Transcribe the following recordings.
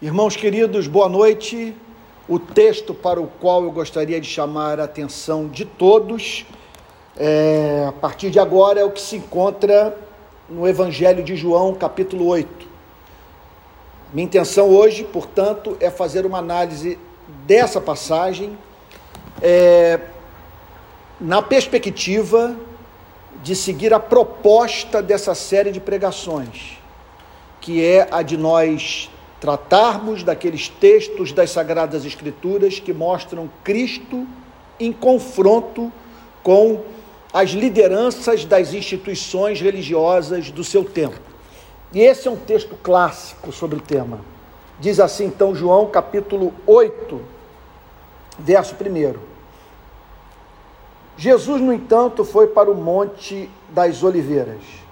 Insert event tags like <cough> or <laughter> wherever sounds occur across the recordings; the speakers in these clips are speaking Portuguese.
Irmãos queridos, boa noite. O texto para o qual eu gostaria de chamar a atenção de todos, é, a partir de agora, é o que se encontra no Evangelho de João, capítulo 8. Minha intenção hoje, portanto, é fazer uma análise dessa passagem é, na perspectiva de seguir a proposta dessa série de pregações, que é a de nós tratarmos daqueles textos das Sagradas Escrituras que mostram Cristo em confronto com as lideranças das instituições religiosas do seu tempo. E esse é um texto clássico sobre o tema. Diz assim então João capítulo 8, verso 1. Jesus, no entanto, foi para o Monte das Oliveiras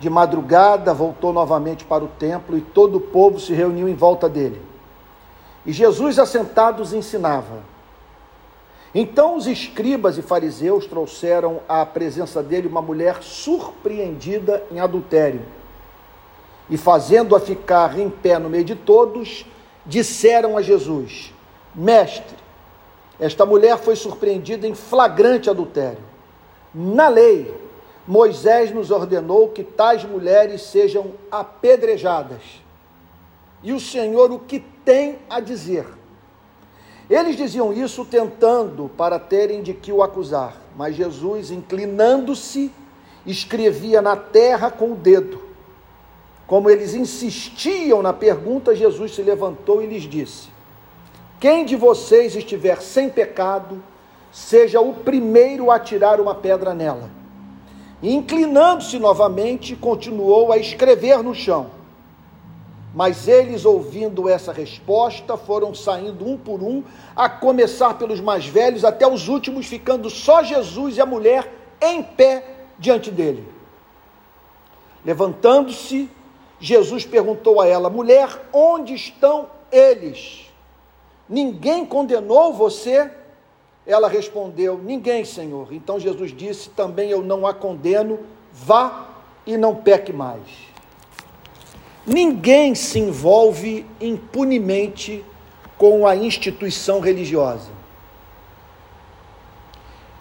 de madrugada, voltou novamente para o templo e todo o povo se reuniu em volta dele. E Jesus, assentados, ensinava. Então os escribas e fariseus trouxeram à presença dele uma mulher surpreendida em adultério. E fazendo-a ficar em pé no meio de todos, disseram a Jesus: Mestre, esta mulher foi surpreendida em flagrante adultério. Na lei, Moisés nos ordenou que tais mulheres sejam apedrejadas. E o Senhor o que tem a dizer? Eles diziam isso tentando para terem de que o acusar, mas Jesus, inclinando-se, escrevia na terra com o dedo. Como eles insistiam na pergunta, Jesus se levantou e lhes disse: Quem de vocês estiver sem pecado, seja o primeiro a tirar uma pedra nela. Inclinando-se novamente, continuou a escrever no chão. Mas eles, ouvindo essa resposta, foram saindo um por um, a começar pelos mais velhos até os últimos, ficando só Jesus e a mulher em pé diante dele. Levantando-se, Jesus perguntou a ela: Mulher, onde estão eles? Ninguém condenou você? Ela respondeu: Ninguém, Senhor. Então Jesus disse: Também eu não a condeno, vá e não peque mais. Ninguém se envolve impunemente com a instituição religiosa.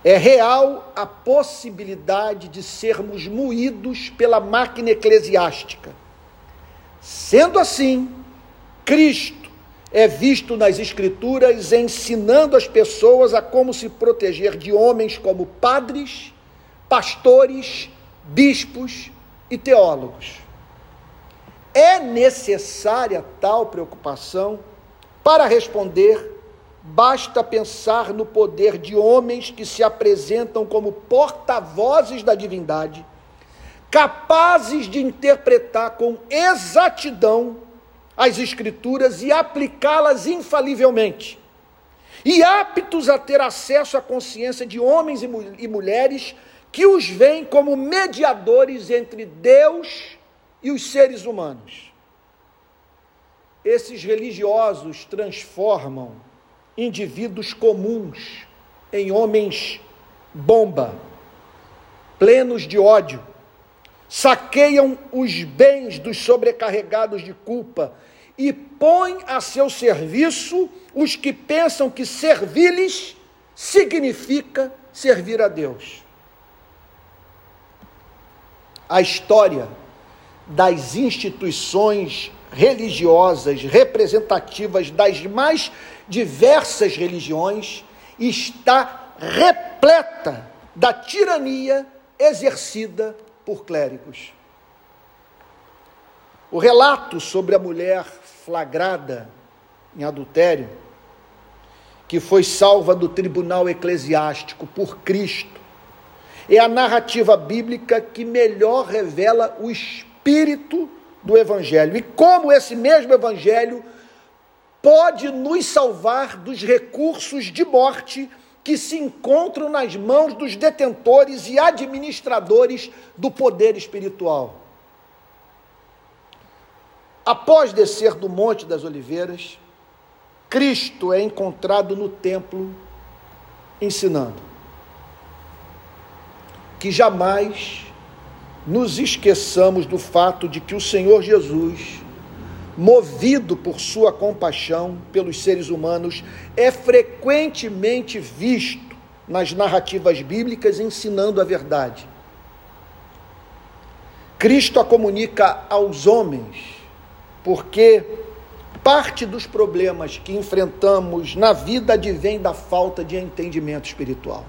É real a possibilidade de sermos moídos pela máquina eclesiástica. Sendo assim, Cristo é visto nas Escrituras ensinando as pessoas a como se proteger de homens como padres, pastores, bispos e teólogos. É necessária tal preocupação? Para responder, basta pensar no poder de homens que se apresentam como porta-vozes da divindade, capazes de interpretar com exatidão as Escrituras e aplicá-las infalivelmente, e aptos a ter acesso à consciência de homens e mulheres que os veem como mediadores entre Deus e os seres humanos. Esses religiosos transformam indivíduos comuns em homens bomba, plenos de ódio, saqueiam os bens dos sobrecarregados de culpa e põe a seu serviço os que pensam que servir-lhes significa servir a Deus. A história das instituições religiosas representativas das mais diversas religiões está repleta da tirania exercida por clérigos. O relato sobre a mulher flagrada em adultério, que foi salva do tribunal eclesiástico por Cristo, é a narrativa bíblica que melhor revela o espírito do Evangelho e como esse mesmo Evangelho pode nos salvar dos recursos de morte que se encontram nas mãos dos detentores e administradores do poder espiritual. Após descer do Monte das Oliveiras, Cristo é encontrado no templo ensinando. Que jamais nos esqueçamos do fato de que o Senhor Jesus movido por sua compaixão pelos seres humanos, é frequentemente visto nas narrativas bíblicas ensinando a verdade. Cristo a comunica aos homens, porque parte dos problemas que enfrentamos na vida advém da falta de entendimento espiritual.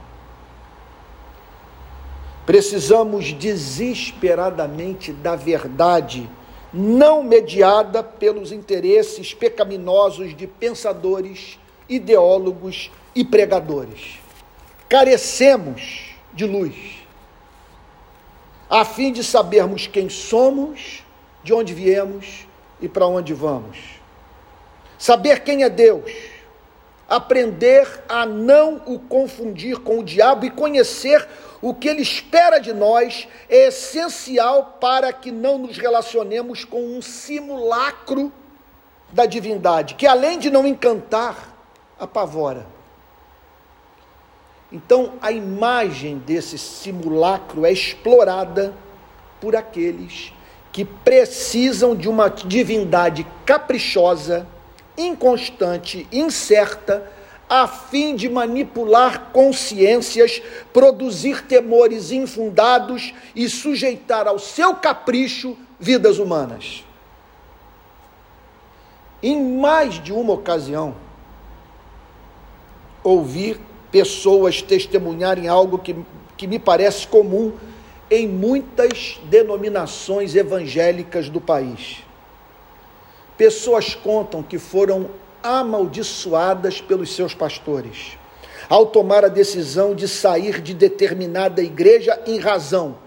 Precisamos desesperadamente da verdade, não mediada pelos interesses pecaminosos de pensadores, ideólogos e pregadores. Carecemos de luz a fim de sabermos quem somos, de onde viemos e para onde vamos. Saber quem é Deus, aprender a não o confundir com o diabo e conhecer o que ele espera de nós é essencial para que não nos relacionemos com um simulacro da divindade, que além de não encantar, apavora. Então, a imagem desse simulacro é explorada por aqueles que precisam de uma divindade caprichosa, inconstante, incerta, a fim de manipular consciências, produzir temores infundados e sujeitar ao seu capricho vidas humanas. Em mais de uma ocasião, ouvir pessoas testemunharem algo que, que me parece comum em muitas denominações evangélicas do país. Pessoas contam que foram amaldiçoadas pelos seus pastores ao tomar a decisão de sair de determinada igreja em razão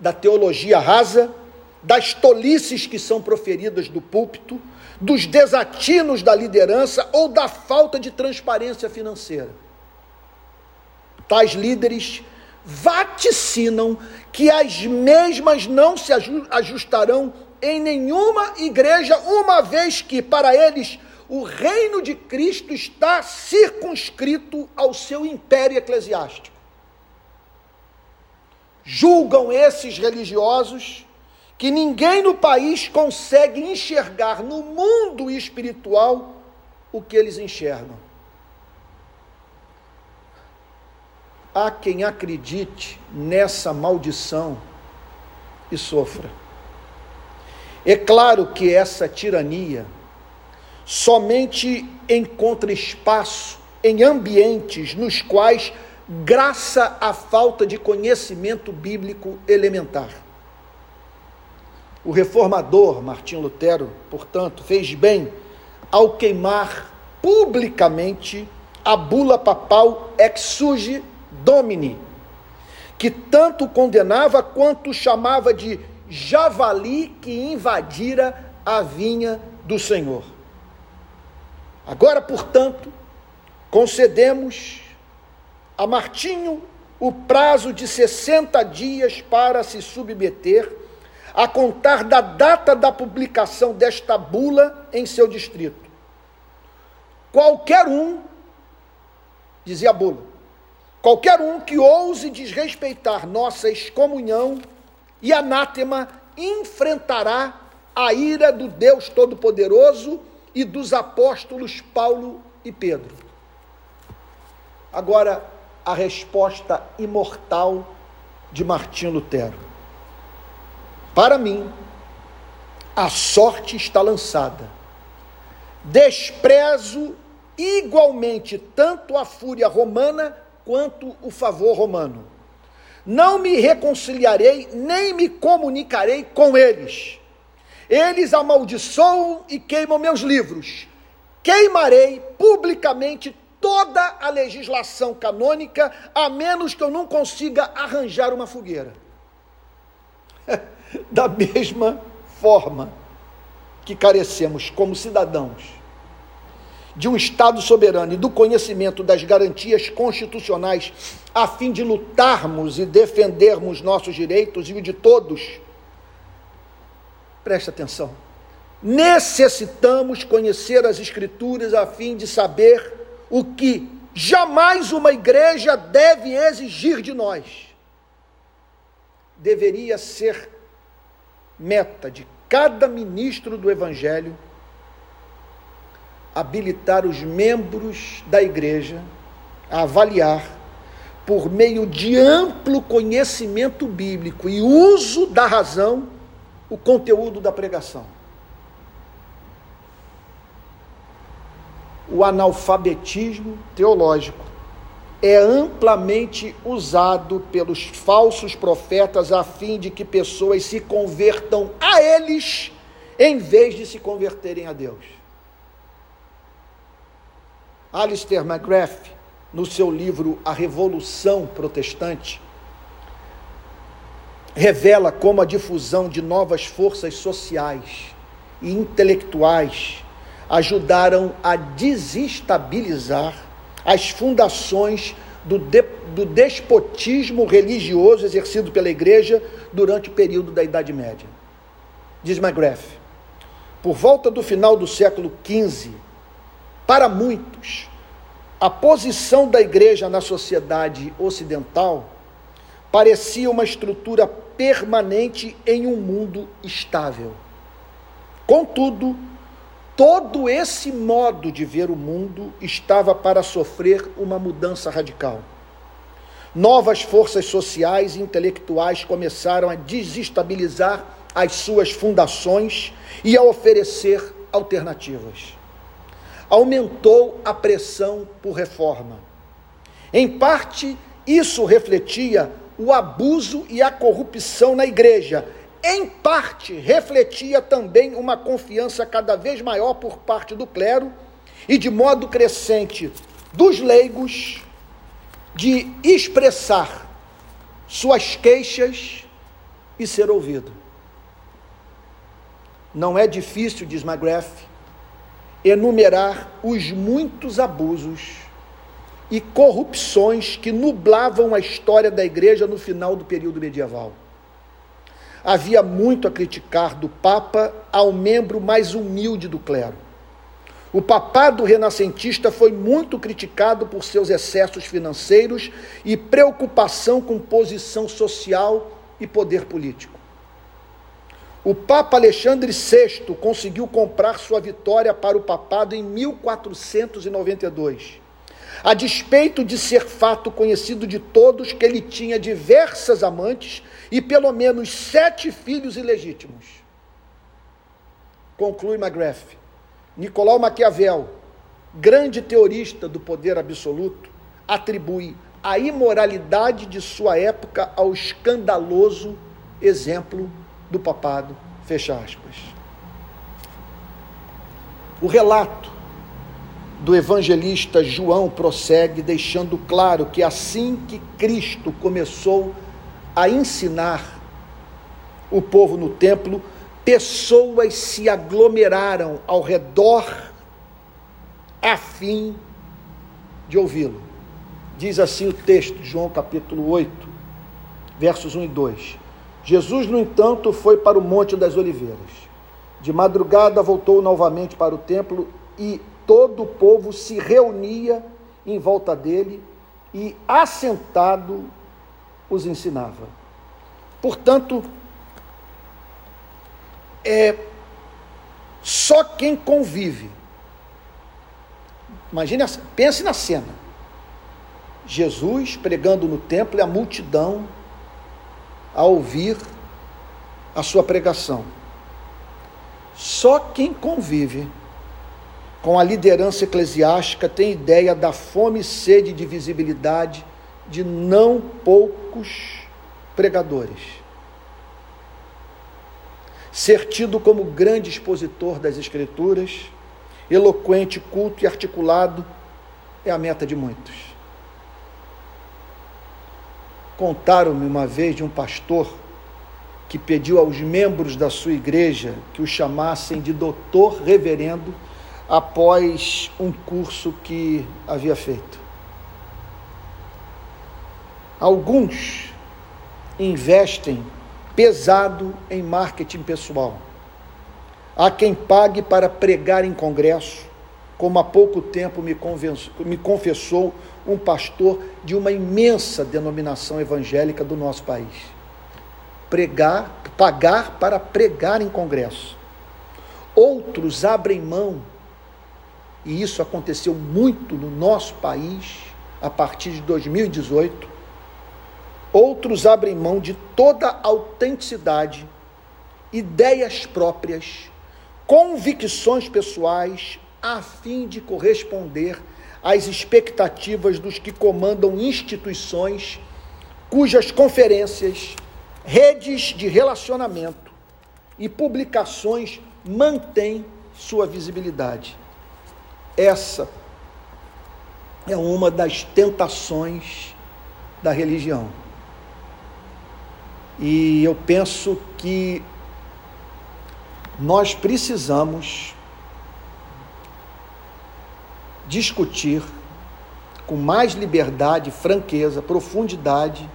da teologia rasa, das tolices que são proferidas do púlpito, dos desatinos da liderança ou da falta de transparência financeira tais líderes vaticinam que as mesmas não se ajustarão em nenhuma igreja, uma vez que para eles o reino de Cristo está circunscrito ao seu império eclesiástico. Julgam esses religiosos que ninguém no país consegue enxergar no mundo espiritual o que eles enxergam. Há quem acredite nessa maldição e sofra. É claro que essa tirania somente encontra espaço em ambientes nos quais graça a falta de conhecimento bíblico elementar. O reformador Martim Lutero, portanto, fez bem ao queimar publicamente a bula papal ex Domini, que tanto condenava quanto chamava de javali que invadira a vinha do Senhor. Agora, portanto, concedemos a Martinho o prazo de 60 dias para se submeter, a contar da data da publicação desta bula em seu distrito. Qualquer um, dizia a bula, Qualquer um que ouse desrespeitar nossa excomunhão e anátema enfrentará a ira do Deus Todo-Poderoso e dos apóstolos Paulo e Pedro. Agora, a resposta imortal de Martim Lutero. Para mim, a sorte está lançada. Desprezo igualmente tanto a fúria romana quanto o favor romano. Não me reconciliarei, nem me comunicarei com eles. Eles amaldiçoam e queimam meus livros. Queimarei publicamente toda a legislação canônica, a menos que eu não consiga arranjar uma fogueira. <laughs> da mesma forma que carecemos como cidadãos de um Estado soberano e do conhecimento das garantias constitucionais, a fim de lutarmos e defendermos nossos direitos e o de todos, preste atenção. Necessitamos conhecer as Escrituras a fim de saber o que jamais uma igreja deve exigir de nós. Deveria ser meta de cada ministro do Evangelho habilitar os membros da igreja a avaliar, por meio de amplo conhecimento bíblico e uso da razão, o conteúdo da pregação. O analfabetismo teológico é amplamente usado pelos falsos profetas a fim de que pessoas se convertam a eles em vez de se converterem a Deus. Alistair McGrath, no seu livro A Revolução Protestante, revela como a difusão de novas forças sociais e intelectuais ajudaram a desestabilizar as fundações do, de, do despotismo religioso exercido pela igreja durante o período da Idade Média. Diz McGrath, por volta do final do século XV, para muitos, a posição da igreja na sociedade ocidental parecia uma estrutura permanente em um mundo estável. Contudo, todo esse modo de ver o mundo estava para sofrer uma mudança radical. Novas forças sociais e intelectuais começaram a desestabilizar as suas fundações e a oferecer alternativas. Aumentou a pressão por reforma. Em parte, isso refletia o abuso e a corrupção na igreja em parte, refletia também uma confiança cada vez maior por parte do clero e de modo crescente dos leigos de expressar suas queixas e ser ouvido. Não é difícil, diz McGrath, enumerar os muitos abusos e corrupções que nublavam a história da igreja no final do período medieval havia muito a criticar do Papa ao membro mais humilde do clero. O papado renascentista foi muito criticado por seus excessos financeiros e preocupação com posição social e poder político. O Papa Alexandre VI conseguiu comprar sua vitória para o papado em 1492. A despeito de ser fato conhecido de todos que ele tinha diversas amantes e pelo menos sete filhos ilegítimos. Conclui McGrath. Nicolau Maquiavel, grande teorista do poder absoluto, atribui a imoralidade de sua época ao escandaloso exemplo do papado. Fecha aspas. O relato do evangelista João prossegue, deixando claro que assim que Cristo começou a ensinar o povo no templo, pessoas se aglomeraram ao redor a fim de ouvi-lo. Diz assim o texto, João capítulo 8, versos 1 e 2. Jesus, no entanto, foi para o Monte das Oliveiras. De madrugada voltou novamente para o templo e todo o povo se reunia em volta dele e, assentado, os ensinava. Portanto, é só quem convive. Imagine, pense na cena. Jesus pregando no templo e a multidão a ouvir a sua pregação. Só quem convive com a liderança eclesiástica tem ideia da fome e sede de visibilidade de não poucos pregadores. Ser tido como grande expositor das Escrituras, eloquente, culto e articulado, é a meta de muitos. Contaram-me uma vez de um pastor que pediu aos membros da sua igreja que o chamassem de doutor reverendo após um curso que havia feito. Alguns investem pesado em marketing pessoal. Há quem pague para pregar em congresso, como há pouco tempo me, me confessou um pastor de uma imensa denominação evangélica do nosso país. Pregar, pagar para pregar em congresso. Outros abrem mão e isso aconteceu muito no nosso país a partir de 2018, outros abrem mão de toda autenticidade, ideias próprias, convicções pessoais, a fim de corresponder às expectativas dos que comandam instituições cujas conferências, redes de relacionamento e publicações mantêm sua visibilidade. Essa é uma das tentações da religião. E eu penso que nós precisamos discutir com mais liberdade, franqueza, profundidade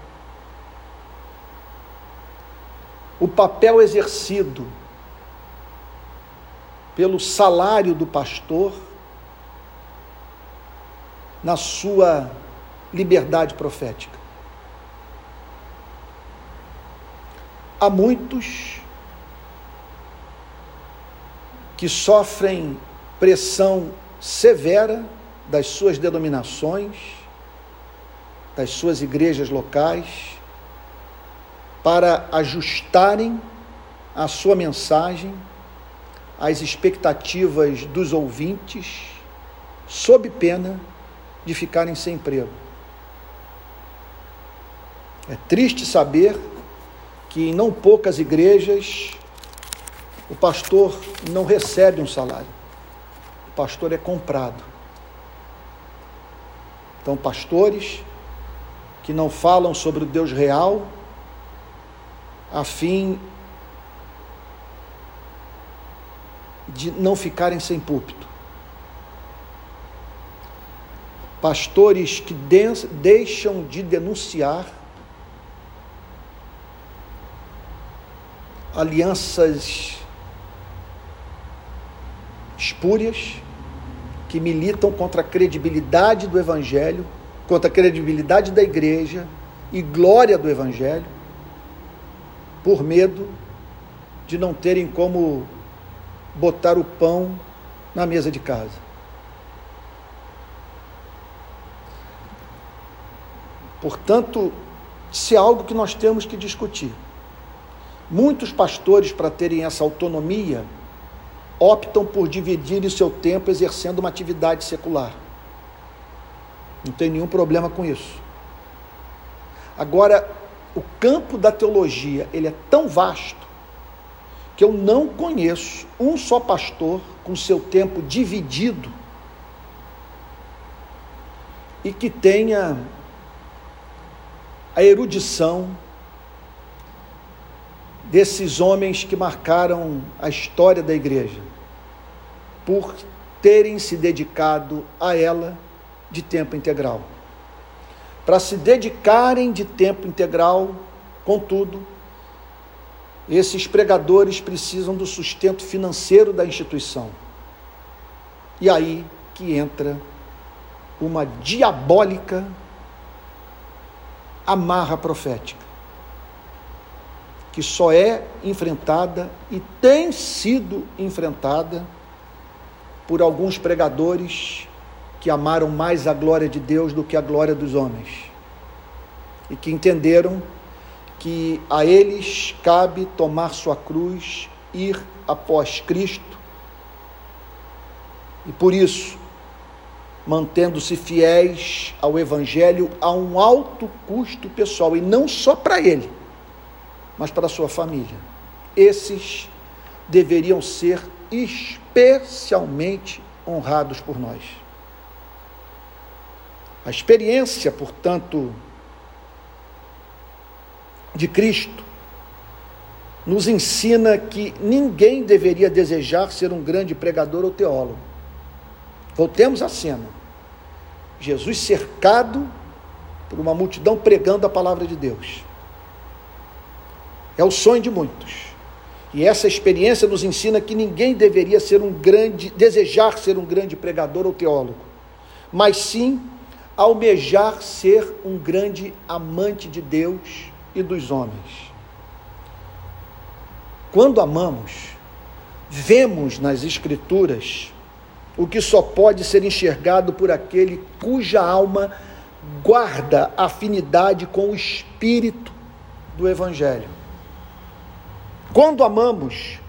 o papel exercido pelo salário do pastor na sua liberdade profética. Há muitos que sofrem pressão severa das suas denominações, das suas igrejas locais, para ajustarem a sua mensagem às expectativas dos ouvintes, sob pena de ficarem sem emprego. É triste saber que em não poucas igrejas o pastor não recebe um salário. Pastor é comprado. Então, pastores que não falam sobre o Deus real, a fim de não ficarem sem púlpito. Pastores que deixam de denunciar alianças espúrias que militam contra a credibilidade do Evangelho, contra a credibilidade da igreja e glória do Evangelho, por medo de não terem como botar o pão na mesa de casa. Portanto, se é algo que nós temos que discutir. Muitos pastores, para terem essa autonomia, optam por dividir o seu tempo exercendo uma atividade secular. Não tem nenhum problema com isso. Agora, o campo da teologia, ele é tão vasto que eu não conheço um só pastor com seu tempo dividido e que tenha a erudição desses homens que marcaram a história da igreja, por terem se dedicado a ela de tempo integral. Para se dedicarem de tempo integral, contudo, esses pregadores precisam do sustento financeiro da instituição. E aí que entra uma diabólica amarra profética que só é enfrentada e tem sido enfrentada por alguns pregadores que amaram mais a glória de Deus do que a glória dos homens e que entenderam que a eles cabe tomar sua cruz, ir após Cristo e por isso, mantendo-se fiéis ao Evangelho a um alto custo pessoal e não só para ele mas para a sua família. Esses deveriam ser especialmente honrados por nós. A experiência, portanto, de Cristo nos ensina que ninguém deveria desejar ser um grande pregador ou teólogo. Voltemos à cena. Jesus cercado por uma multidão pregando a palavra de Deus. É o sonho de muitos. E essa experiência nos ensina que ninguém deveria ser um grande, desejar ser um grande pregador ou teólogo, mas sim almejar ser um grande amante de Deus e dos homens. Quando amamos, vemos nas Escrituras o que só pode ser enxergado por aquele cuja alma guarda afinidade com o espírito do Evangelho. Quando amamos,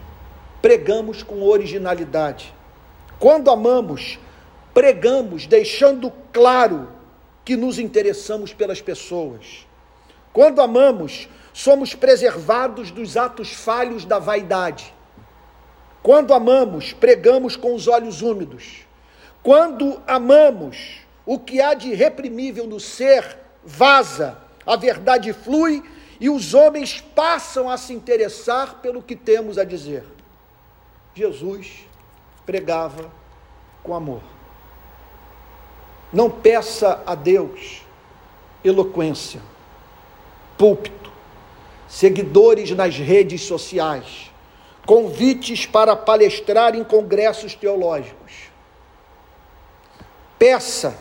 pregamos com originalidade. Quando amamos, pregamos deixando claro que nos interessamos pelas pessoas. Quando amamos, somos preservados dos atos falhos da vaidade. Quando amamos, pregamos com os olhos úmidos. Quando amamos, o que há de reprimível no ser vaza, a verdade flui e os homens passam a se interessar pelo que temos a dizer. Jesus pregava com amor. Não peça a Deus eloquência, púlpito, seguidores nas redes sociais, convites para palestrar em congressos teológicos. Peça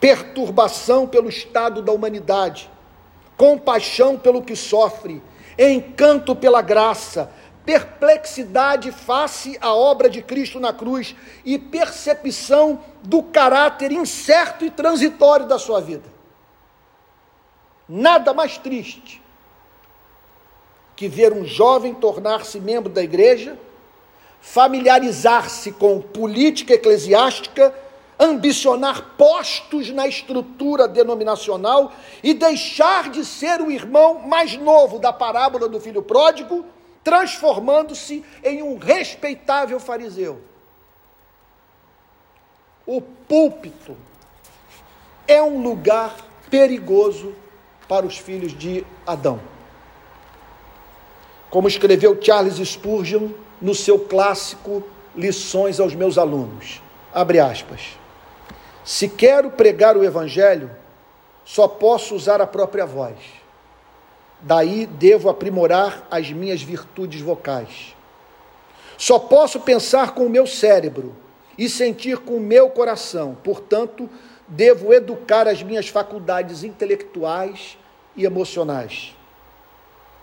perturbação pelo estado da humanidade, compaixão pelo que sofre, encanto pela graça, perplexidade face à obra de Cristo na cruz e percepção do caráter incerto e transitório da sua vida. Nada mais triste que ver um jovem tornar-se membro da igreja, familiarizar-se com política eclesiástica, ambicionar postos na estrutura denominacional e deixar de ser o irmão mais novo da parábola do filho pródigo transformando-se em um respeitável fariseu. O púlpito é um lugar perigoso para os filhos de Adão. Como escreveu Charles Spurgeon no seu clássico Lições aos meus alunos. Abre aspas. Se quero pregar o evangelho, só posso usar a própria voz Daí devo aprimorar as minhas virtudes vocais. Só posso pensar com o meu cérebro e sentir com o meu coração. Portanto, devo educar as minhas faculdades intelectuais e emocionais.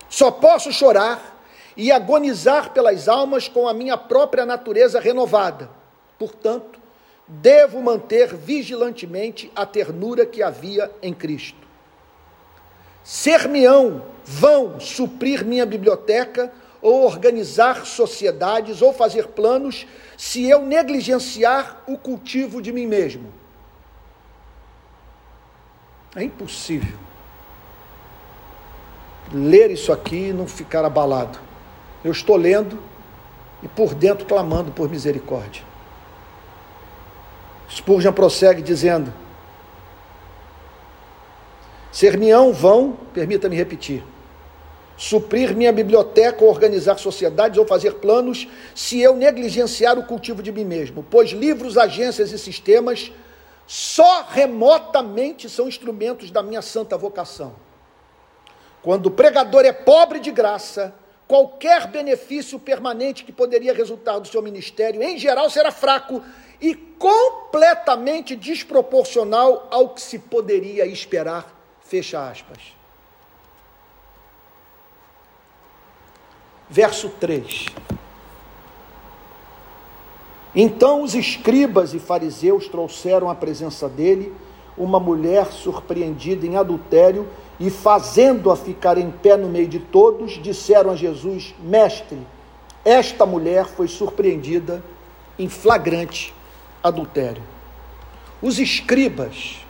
Só posso chorar e agonizar pelas almas com a minha própria natureza renovada. Portanto, devo manter vigilantemente a ternura que havia em Cristo. Ser-me-ão vão suprir minha biblioteca ou organizar sociedades ou fazer planos se eu negligenciar o cultivo de mim mesmo. É impossível ler isso aqui e não ficar abalado. Eu estou lendo e por dentro clamando por misericórdia. Spurgeon prossegue dizendo: Ser-me-ão vão, permita-me repetir, suprir minha biblioteca, organizar sociedades ou fazer planos, se eu negligenciar o cultivo de mim mesmo, pois livros, agências e sistemas só remotamente são instrumentos da minha santa vocação. Quando o pregador é pobre de graça, qualquer benefício permanente que poderia resultar do seu ministério, em geral, será fraco e completamente desproporcional ao que se poderia esperar Fecha aspas. Verso 3. Então os escribas e fariseus trouxeram à presença dele uma mulher surpreendida em adultério e, fazendo-a ficar em pé no meio de todos, disseram a Jesus: Mestre, esta mulher foi surpreendida em flagrante adultério. Os escribas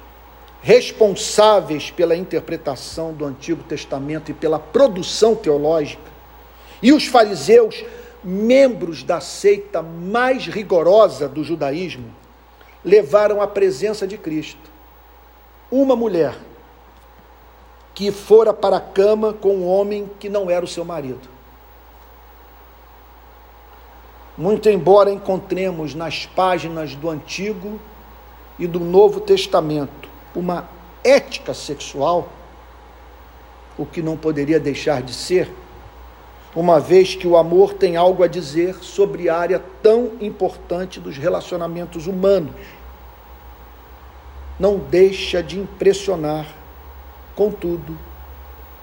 responsáveis pela interpretação do Antigo Testamento e pela produção teológica, e os fariseus, membros da seita mais rigorosa do judaísmo, levaram à presença de Cristo uma mulher que fora para a cama com um homem que não era o seu marido. Muito embora encontremos nas páginas do Antigo e do Novo Testamento uma ética sexual, o que não poderia deixar de ser, uma vez que o amor tem algo a dizer sobre a área tão importante dos relacionamentos humanos. Não deixa de impressionar, contudo,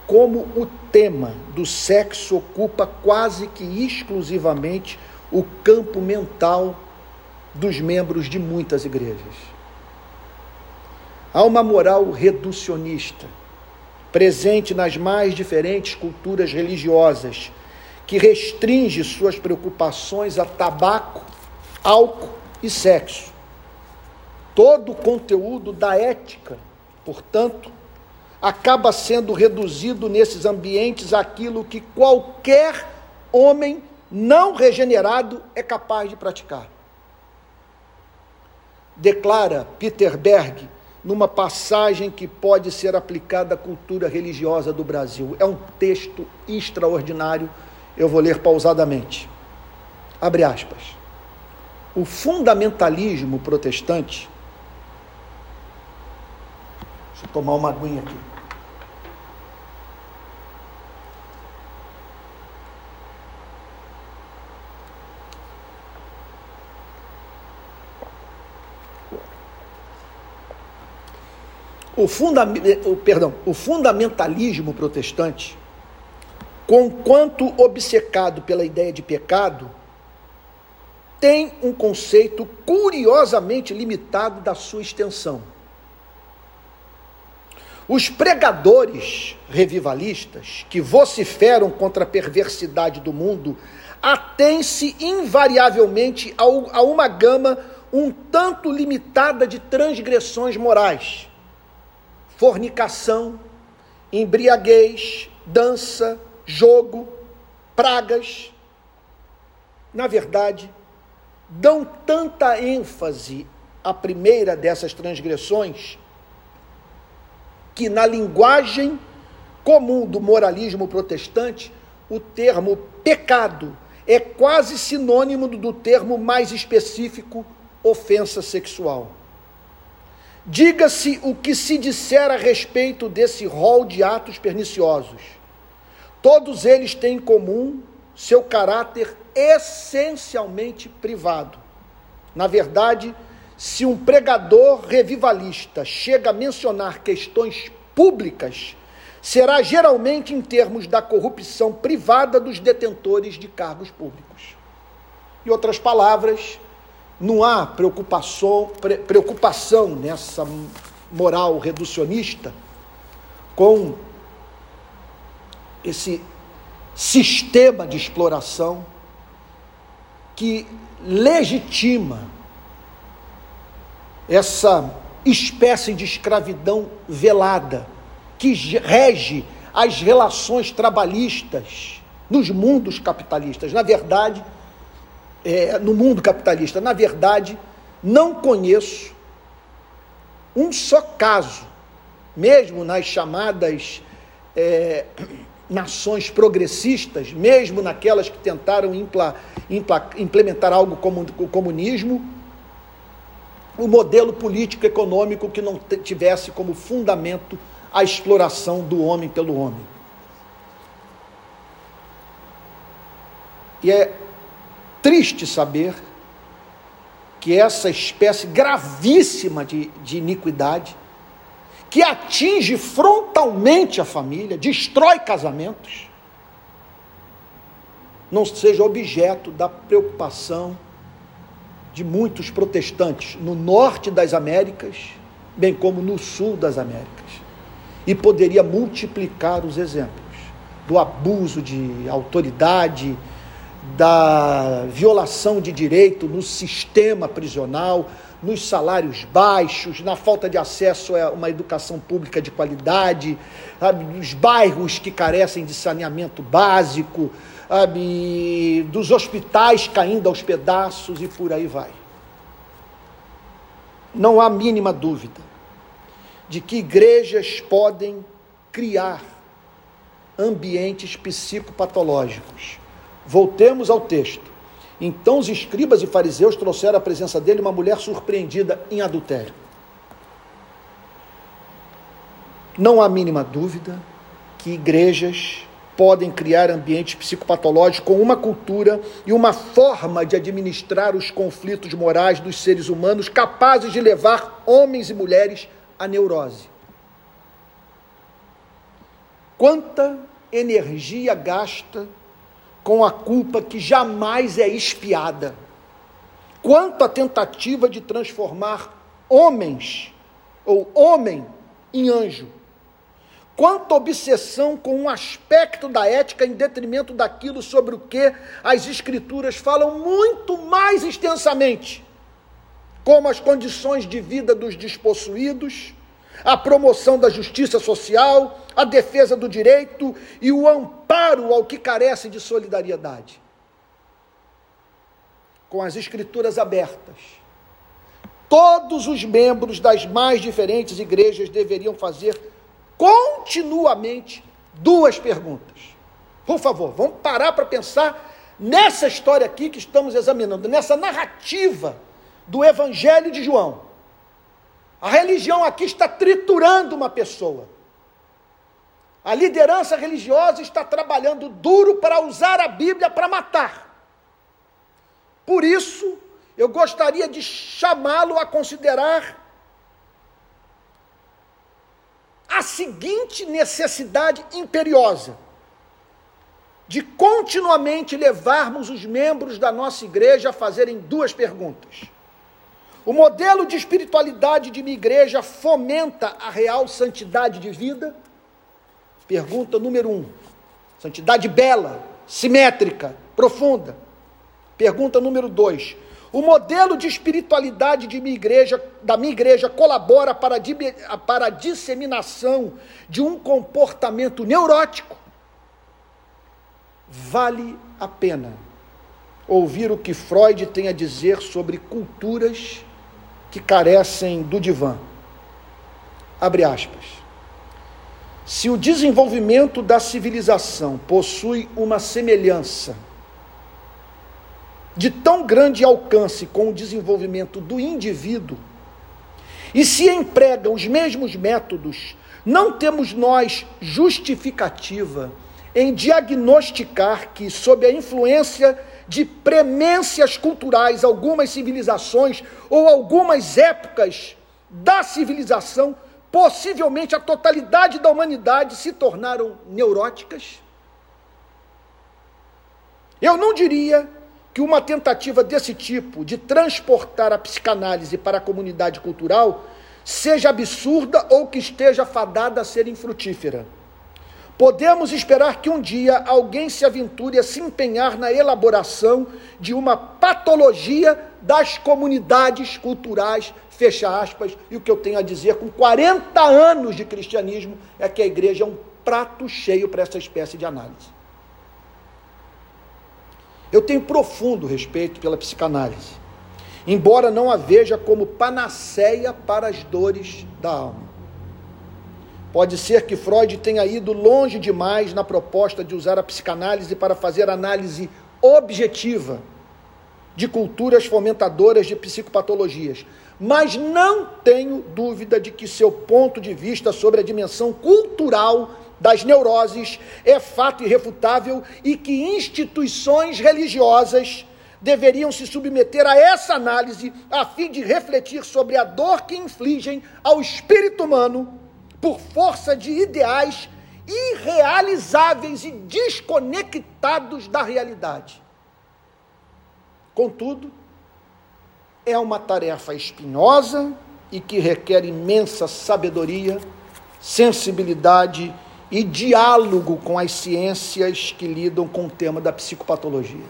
como o tema do sexo ocupa quase que exclusivamente o campo mental dos membros de muitas igrejas. Há uma moral reducionista presente nas mais diferentes culturas religiosas que restringe suas preocupações a tabaco, álcool e sexo. Todo o conteúdo da ética, portanto, acaba sendo reduzido nesses ambientes àquilo que qualquer homem não regenerado é capaz de praticar. Declara Peter Berg numa passagem que pode ser aplicada à cultura religiosa do Brasil. É um texto extraordinário, eu vou ler pausadamente. Abre aspas. O fundamentalismo protestante. Deixa eu tomar uma aguinha aqui. O, funda, o, perdão, o fundamentalismo protestante, conquanto obcecado pela ideia de pecado, tem um conceito curiosamente limitado da sua extensão. Os pregadores revivalistas que vociferam contra a perversidade do mundo atêm-se invariavelmente a uma gama um tanto limitada de transgressões morais fornicação, embriaguez, dança, jogo, pragas. Na verdade, dão tanta ênfase à primeira dessas transgressões que na linguagem comum do moralismo protestante, o termo pecado é quase sinônimo do termo mais específico ofensa sexual. Diga-se o que se disser a respeito desse rol de atos perniciosos. Todos eles têm em comum seu caráter essencialmente privado. Na verdade, se um pregador revivalista chega a mencionar questões públicas, será geralmente em termos da corrupção privada dos detentores de cargos públicos. Em outras palavras, não há preocupação, preocupação nessa moral reducionista com esse sistema de exploração que legitima essa espécie de escravidão velada que rege as relações trabalhistas nos mundos capitalistas. Na verdade, é, no mundo capitalista. Na verdade, não conheço um só caso, mesmo nas chamadas é, nações progressistas, mesmo naquelas que tentaram impla, impla, implementar algo como o comunismo, o modelo político-econômico que não tivesse como fundamento a exploração do homem pelo homem. E é triste saber que essa espécie gravíssima de, de iniquidade, que atinge frontalmente a família, destrói casamentos, não seja objeto da preocupação de muitos protestantes no norte das Américas, bem como no sul das Américas. E poderia multiplicar os exemplos do abuso de autoridade, da violação de direito no sistema prisional, nos salários baixos, na falta de acesso a uma educação pública de qualidade, sabe, nos bairros que carecem de saneamento básico, sabe, dos hospitais caindo aos pedaços e por aí vai. Não há mínima dúvida de que igrejas podem criar ambientes psicopatológicos Voltemos ao texto. Então os escribas e fariseus trouxeram à presença dele uma mulher surpreendida em adultério. Não há mínima dúvida que igrejas podem criar ambientes psicopatológicos com uma cultura e uma forma de administrar os conflitos morais dos seres humanos capazes de levar homens e mulheres à neurose. Quanta energia gasta com a culpa que jamais é espiada. quanto à tentativa de transformar homens ou homem em anjo. Quanto à obsessão com um aspecto da ética em detrimento daquilo sobre o que as Escrituras falam muito mais extensamente, como as condições de vida dos despossuídos, a promoção da justiça social, a defesa do direito e o amparo ao que carece de solidariedade. Com as Escrituras abertas, todos os membros das mais diferentes igrejas deveriam fazer continuamente duas perguntas. Por favor, vamos parar para pensar nessa história aqui que estamos examinando, nessa narrativa do Evangelho de João. A religião aqui está triturando uma pessoa. A liderança religiosa está trabalhando duro para usar a Bíblia para matar. Por isso, eu gostaria de chamá-lo a considerar a seguinte necessidade imperiosa de continuamente levarmos os membros da nossa igreja a fazerem duas perguntas. O modelo de espiritualidade de minha igreja fomenta a real santidade de vida? Pergunta número um. Santidade bela, simétrica, profunda. Pergunta número dois. O modelo de espiritualidade de minha igreja, da minha igreja colabora para para a disseminação de um comportamento neurótico. Vale a pena ouvir o que Freud tem a dizer sobre culturas que carecem do divã. Abre aspas. Se o desenvolvimento da civilização possui uma semelhança de tão grande alcance com o desenvolvimento do indivíduo, e se emprega os mesmos métodos, não temos nós justificativa em diagnosticar que, sob a influência de premências culturais, algumas civilizações ou algumas épocas da civilização, possivelmente a totalidade da humanidade se tornaram neuróticas? Eu não diria que uma tentativa desse tipo de transportar a psicanálise para a comunidade cultural seja absurda ou que esteja fadada a ser infrutífera. Podemos esperar que um dia alguém se aventure a se empenhar na elaboração de uma patologia das comunidades culturais, fecha aspas, e o que eu tenho a dizer com 40 anos de cristianismo é que a igreja é um prato cheio para essa espécie de análise. Eu tenho profundo respeito pela psicanálise, embora não a veja como panaceia para as dores da alma. Pode ser que Freud tenha ido longe demais na proposta de usar a psicanálise para fazer análise objetiva de culturas fomentadoras de psicopatologias, mas não tenho dúvida de que seu ponto de vista sobre a dimensão cultural das neuroses é fato irrefutável e que instituições religiosas deveriam se submeter a essa análise a fim de refletir sobre a dor que infligem ao espírito humano por força de ideais irrealizáveis e desconectados da realidade. Contudo, é uma tarefa espinhosa e que requer imensa sabedoria, sensibilidade e diálogo com as ciências que lidam com o tema da psicopatologia.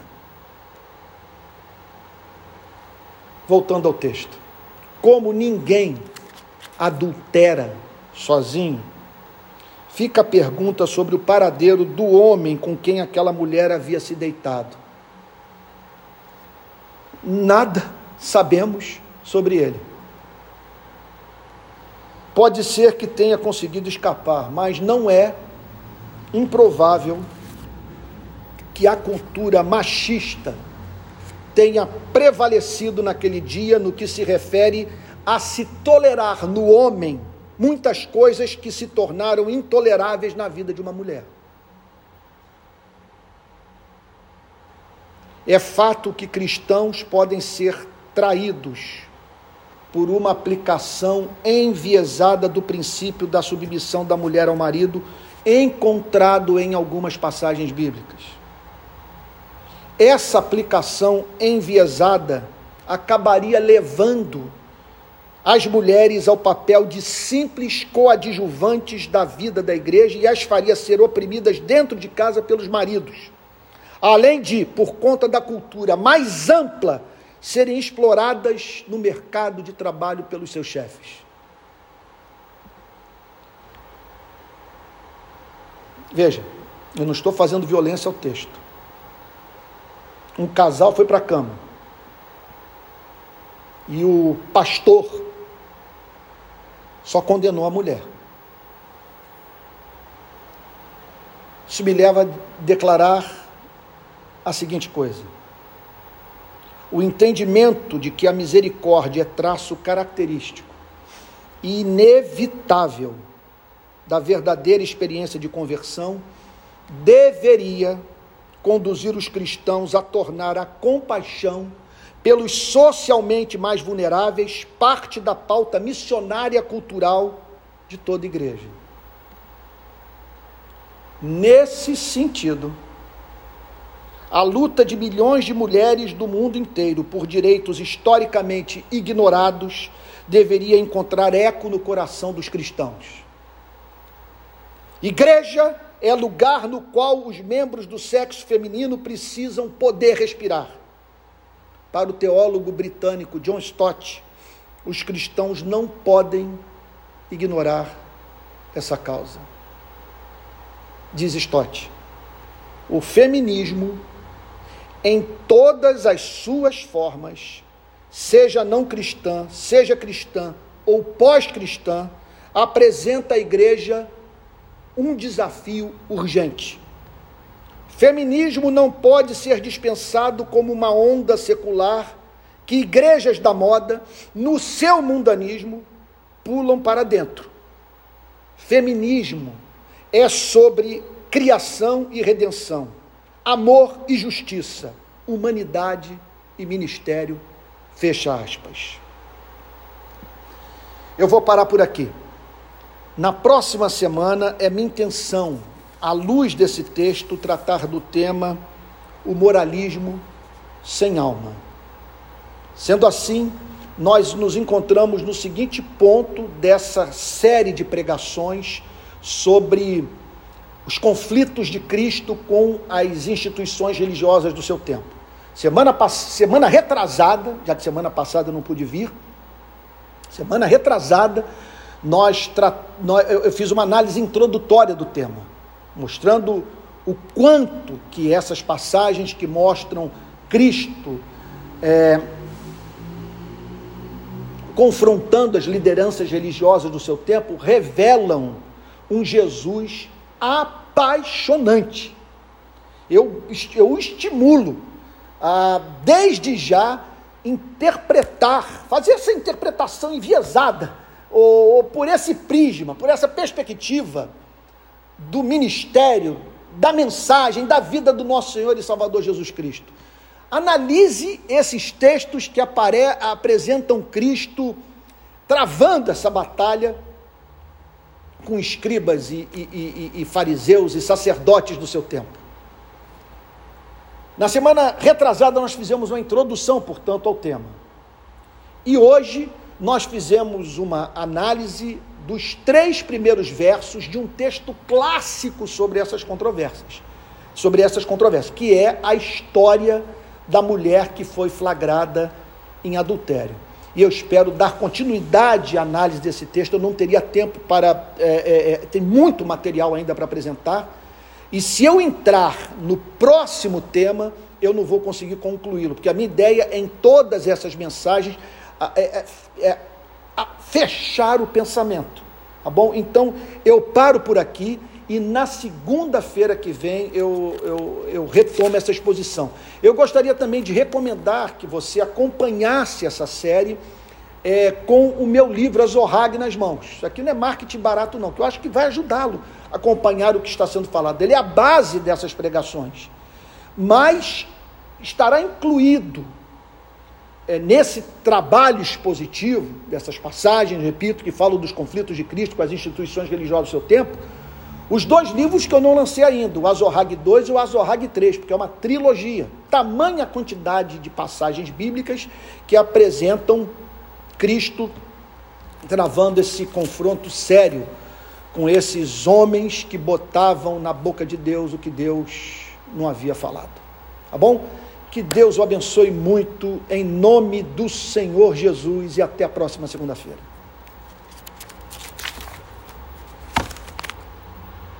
Voltando ao texto. Como ninguém adultera sozinho, fica a pergunta sobre o paradeiro do homem com quem aquela mulher havia se deitado. Nada sabemos sobre ele. Pode ser que tenha conseguido escapar, mas não é improvável que a cultura machista tenha prevalecido naquele dia no que se refere a se tolerar no homem muitas coisas que se tornaram intoleráveis na vida de uma mulher. É fato que cristãos podem ser traídos por uma aplicação enviesada do princípio da submissão da mulher ao marido, encontrado em algumas passagens bíblicas. Essa aplicação enviesada acabaria levando as mulheres ao papel de simples coadjuvantes da vida da igreja e as faria ser oprimidas dentro de casa pelos maridos. Além de, por conta da cultura mais ampla, serem exploradas no mercado de trabalho pelos seus chefes. Veja, eu não estou fazendo violência ao texto. Um casal foi para a cama. E o pastor só condenou a mulher. Isso me leva a declarar a seguinte coisa: o entendimento de que a misericórdia é traço característico e inevitável da verdadeira experiência de conversão deveria conduzir os cristãos a tornar a compaixão pelos socialmente mais vulneráveis, parte da pauta missionária cultural de toda igreja. Nesse sentido, a luta de milhões de mulheres do mundo inteiro por direitos historicamente ignorados deveria encontrar eco no coração dos cristãos. Igreja é lugar no qual os membros do sexo feminino precisam poder respirar. Para o teólogo britânico John Stott, os cristãos não podem ignorar essa causa. Diz Stott: o feminismo, em todas as suas formas, seja não cristã, seja cristã ou pós-cristã, apresenta a igreja um desafio urgente Feminismo não pode ser dispensado como uma onda secular que igrejas da moda, no seu mundanismo, pulam para dentro. Feminismo é sobre criação e redenção, amor e justiça, humanidade e ministério. Fecha aspas. Eu vou parar por aqui. Na próxima semana é minha intenção à luz desse texto, tratar do tema o moralismo sem alma. Sendo assim, nós nos encontramos no seguinte ponto dessa série de pregações sobre os conflitos de Cristo com as instituições religiosas do seu tempo. Semana, semana retrasada, já que semana passada eu não pude vir, semana retrasada, nós, nós eu, eu fiz uma análise introdutória do tema mostrando o quanto que essas passagens que mostram Cristo é, confrontando as lideranças religiosas do seu tempo revelam um Jesus apaixonante. Eu, eu estimulo a, desde já, interpretar, fazer essa interpretação enviesada, ou, ou por esse prisma, por essa perspectiva do ministério, da mensagem, da vida do nosso Senhor e Salvador Jesus Cristo. Analise esses textos que apare, apresentam Cristo travando essa batalha com escribas e, e, e, e, fariseus e sacerdotes do seu tempo. Na semana retrasada, nós fizemos uma introdução, portanto, ao tema. E hoje nós fizemos uma análise dos três primeiros versos de um texto clássico sobre essas controvérsias, sobre essas controvérsias, que é a história da mulher que foi flagrada em adultério. E eu espero dar continuidade à análise desse texto. Eu não teria tempo para. É, é, é tem muito material ainda para apresentar. E se eu entrar no próximo tema, eu não vou conseguir concluí-lo, porque a minha ideia em todas essas mensagens é, é, é fechar o pensamento. Tá bom? Então eu paro por aqui e na segunda-feira que vem eu, eu, eu retomo essa exposição. Eu gostaria também de recomendar que você acompanhasse essa série é, com o meu livro Azorrag nas mãos. Isso aqui não é marketing barato, não, que eu acho que vai ajudá-lo a acompanhar o que está sendo falado. Ele é a base dessas pregações. Mas estará incluído é, nesse trabalho expositivo, dessas passagens, repito, que falam dos conflitos de Cristo com as instituições religiosas do seu tempo, Os dois livros que eu não lancei ainda, o Azorrag 2 e o Azorrag 3, porque é uma trilogia. Tamanha quantidade de passagens bíblicas que apresentam Cristo travando esse confronto sério com esses homens que botavam na boca de Deus o que Deus não havia falado. Tá bom? Que Deus o abençoe muito em nome do Senhor Jesus e até a próxima segunda-feira.